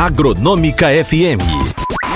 Agronômica FM.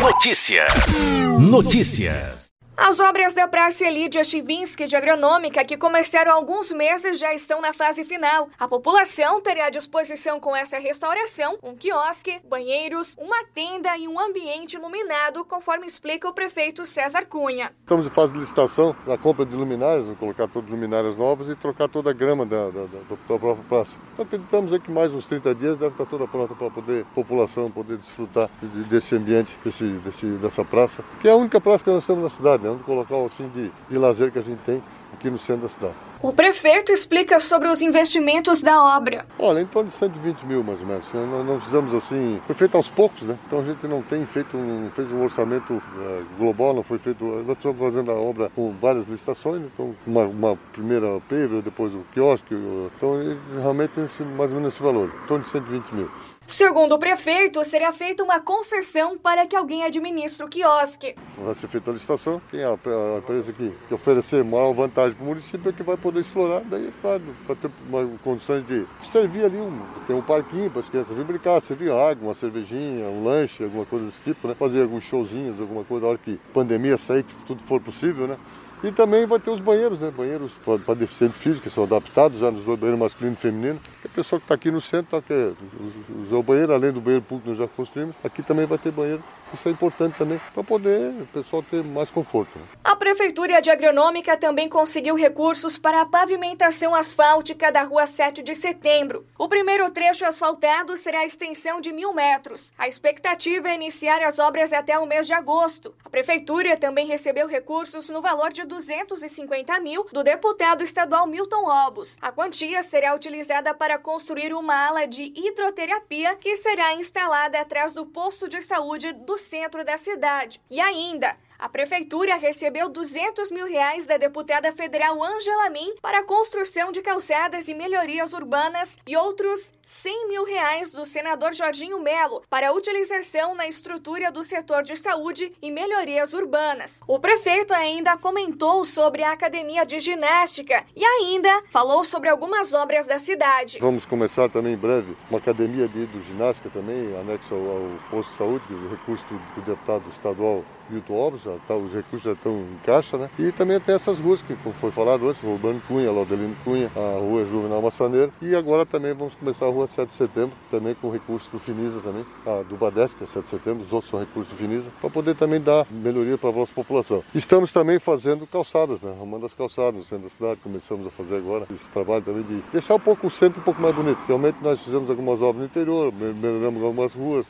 Notícias. Notícias. As obras da Praça Elidia Chivinski de Agronômica, que começaram há alguns meses, já estão na fase final. A população terá à disposição com essa restauração um quiosque, banheiros, uma tenda e um ambiente iluminado, conforme explica o prefeito César Cunha. Estamos em fase de licitação da compra de luminárias, colocar todas as luminárias novas e trocar toda a grama da, da, da, da própria praça. Então, acreditamos que mais uns 30 dias deve estar toda pronta para poder a população poder desfrutar desse ambiente, desse, desse, dessa praça, que é a única praça que nós temos na cidade né? um local assim de, de lazer que a gente tem aqui no centro da cidade. O prefeito explica sobre os investimentos da obra. Olha, em torno de 120 mil mais ou menos. Nós não fizemos assim, foi feito aos poucos, né? Então a gente não tem feito um, fez um orçamento uh, global, não foi feito. Nós estamos fazendo a obra com várias licitações, então uma, uma primeira paver, depois o quiosque, então realmente mais ou menos esse valor, em torno de 120 mil. Segundo o prefeito, será feita uma concessão para que alguém administre o quiosque. Vai ser feita a licitação, quem é a, empresa que, oferecer maior vantagem para o município é que vai poder explorar, daí, claro, para ter uma, condições de servir ali, um, tem um parquinho para as crianças virem brincar, servir água, uma cervejinha, um lanche, alguma coisa desse tipo, né? fazer alguns showzinhos, alguma coisa, na hora que pandemia sair, que tudo for possível, né? E também vai ter os banheiros, né? Banheiros para deficiente físico, que são adaptados já nos dois banheiros masculino e feminino. A pessoa que está aqui no centro, tá, quer usar o banheiro, além do banheiro público que nós já construímos, aqui também vai ter banheiro. Isso é importante também para poder o pessoal ter mais conforto. Né? A Prefeitura de Agronômica também conseguiu recursos para a pavimentação asfáltica da rua 7 de setembro. O primeiro trecho asfaltado será a extensão de mil metros. A expectativa é iniciar as obras até o mês de agosto. A Prefeitura também recebeu recursos no valor de 250 mil do deputado estadual Milton Obos. A quantia será utilizada para construir uma ala de hidroterapia que será instalada atrás do posto de saúde do centro da cidade. E ainda, a prefeitura recebeu 200 mil reais da deputada federal Angela Min para a construção de calçadas e melhorias urbanas e outros 100 mil reais do senador Jorginho Melo para utilização na estrutura do setor de saúde e melhorias urbanas. O prefeito ainda comentou sobre a academia de ginástica e ainda falou sobre algumas obras da cidade. Vamos começar também em breve uma academia de hidroginástica também, anexo ao, ao posto de saúde, o recurso do deputado estadual Alves, já tá, os recursos já estão em caixa, né? E também tem essas ruas que, foi falado antes, Urbano Cunha, Laudelino Cunha, a rua Juvenal Massaneiro. E agora também vamos começar a rua 7 de setembro, também com recursos do Finisa também, a, do Badesc, que é 7 de setembro, os outros são recursos do Finisa, para poder também dar melhoria para a nossa população. Estamos também fazendo calçadas, né? Arrumando as calçadas no centro da cidade, começamos a fazer agora esse trabalho também de deixar um pouco o centro um pouco mais bonito. Realmente nós fizemos algumas obras no interior, melhoramos algumas ruas,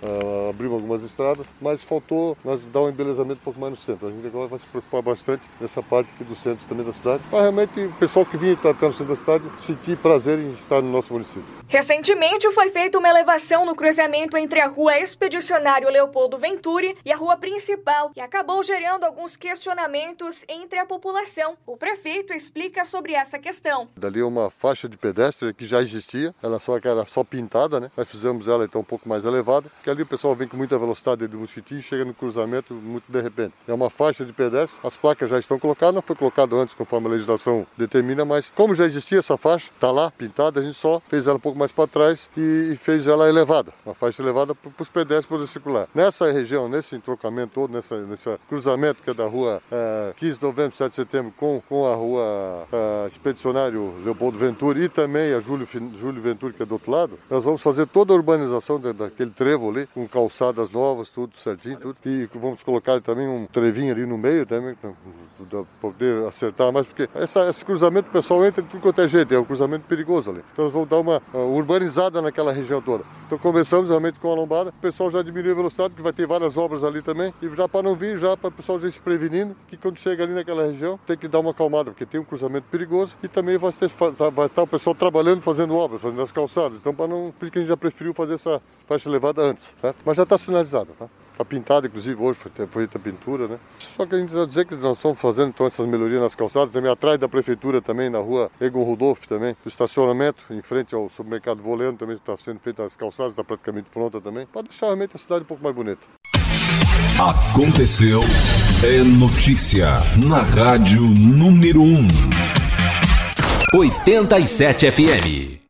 abrimos algumas estradas, mas faltou nós dar um embelezamento um pouco mais no centro. A gente agora vai se preocupar bastante nessa parte aqui do centro também da cidade, para realmente o pessoal que vinha estar no centro da cidade sentir prazer em estar no nosso município. Recentemente foi feita uma elevação no cruzamento entre a rua Expedicionário Leopoldo Venturi e a rua principal e acabou gerando alguns questionamentos entre a população. O prefeito explica sobre essa questão. Dali é uma faixa de pedestre que já existia, ela só que era só pintada, né? Nós fizemos ela então um pouco mais elevada, que ali o pessoal vem com muita velocidade do mosquitinho e chega no cruzamento muito de repente. É uma faixa de pedestre, as placas já estão colocadas, não foi colocado antes conforme a legislação determina, mas como já existia essa faixa, está lá pintada, a gente só fez ela um pouco mais para trás e fez ela elevada, uma faixa elevada para os pedestres poderem circular. Nessa região, nesse entrocamento todo, nessa, nesse cruzamento que é da rua é, 15 de novembro, 7 de setembro, com, com a rua é, Expedicionário Leopoldo Venturi e também a Júlio, Júlio Venturi, que é do outro lado, nós vamos fazer toda a urbanização daquele trevo ali, com calçadas novas, tudo certinho, tudo, e vamos colocar também um trevinho ali no meio também, para poder acertar mais, porque essa, esse cruzamento o pessoal entra de tudo quanto é jeito, é um cruzamento perigoso ali. Então nós vamos dar uma uh, urbanizada naquela região toda. Então começamos realmente com a lombada, o pessoal já diminuiu a velocidade, porque vai ter várias obras ali também, e já para não vir, já para o pessoal já se prevenindo, que quando chega ali naquela região tem que dar uma acalmada, porque tem um cruzamento perigoso e também vai, ter, vai estar o pessoal trabalhando, fazendo obras, fazendo as calçadas. Então para não, por isso que a gente já preferiu fazer essa faixa elevada antes? Mas já está sinalizada, tá? Está pintado, inclusive hoje foi feita a pintura, né? Só que a gente vai dizer que nós estamos fazendo então essas melhorias nas calçadas, também atrás da prefeitura também, na rua Egon Rudolf também, o estacionamento, em frente ao supermercado Volendo também está sendo feita as calçadas, está praticamente pronta também, para deixar realmente a cidade um pouco mais bonita. Aconteceu é notícia na rádio número 1. 87 FM.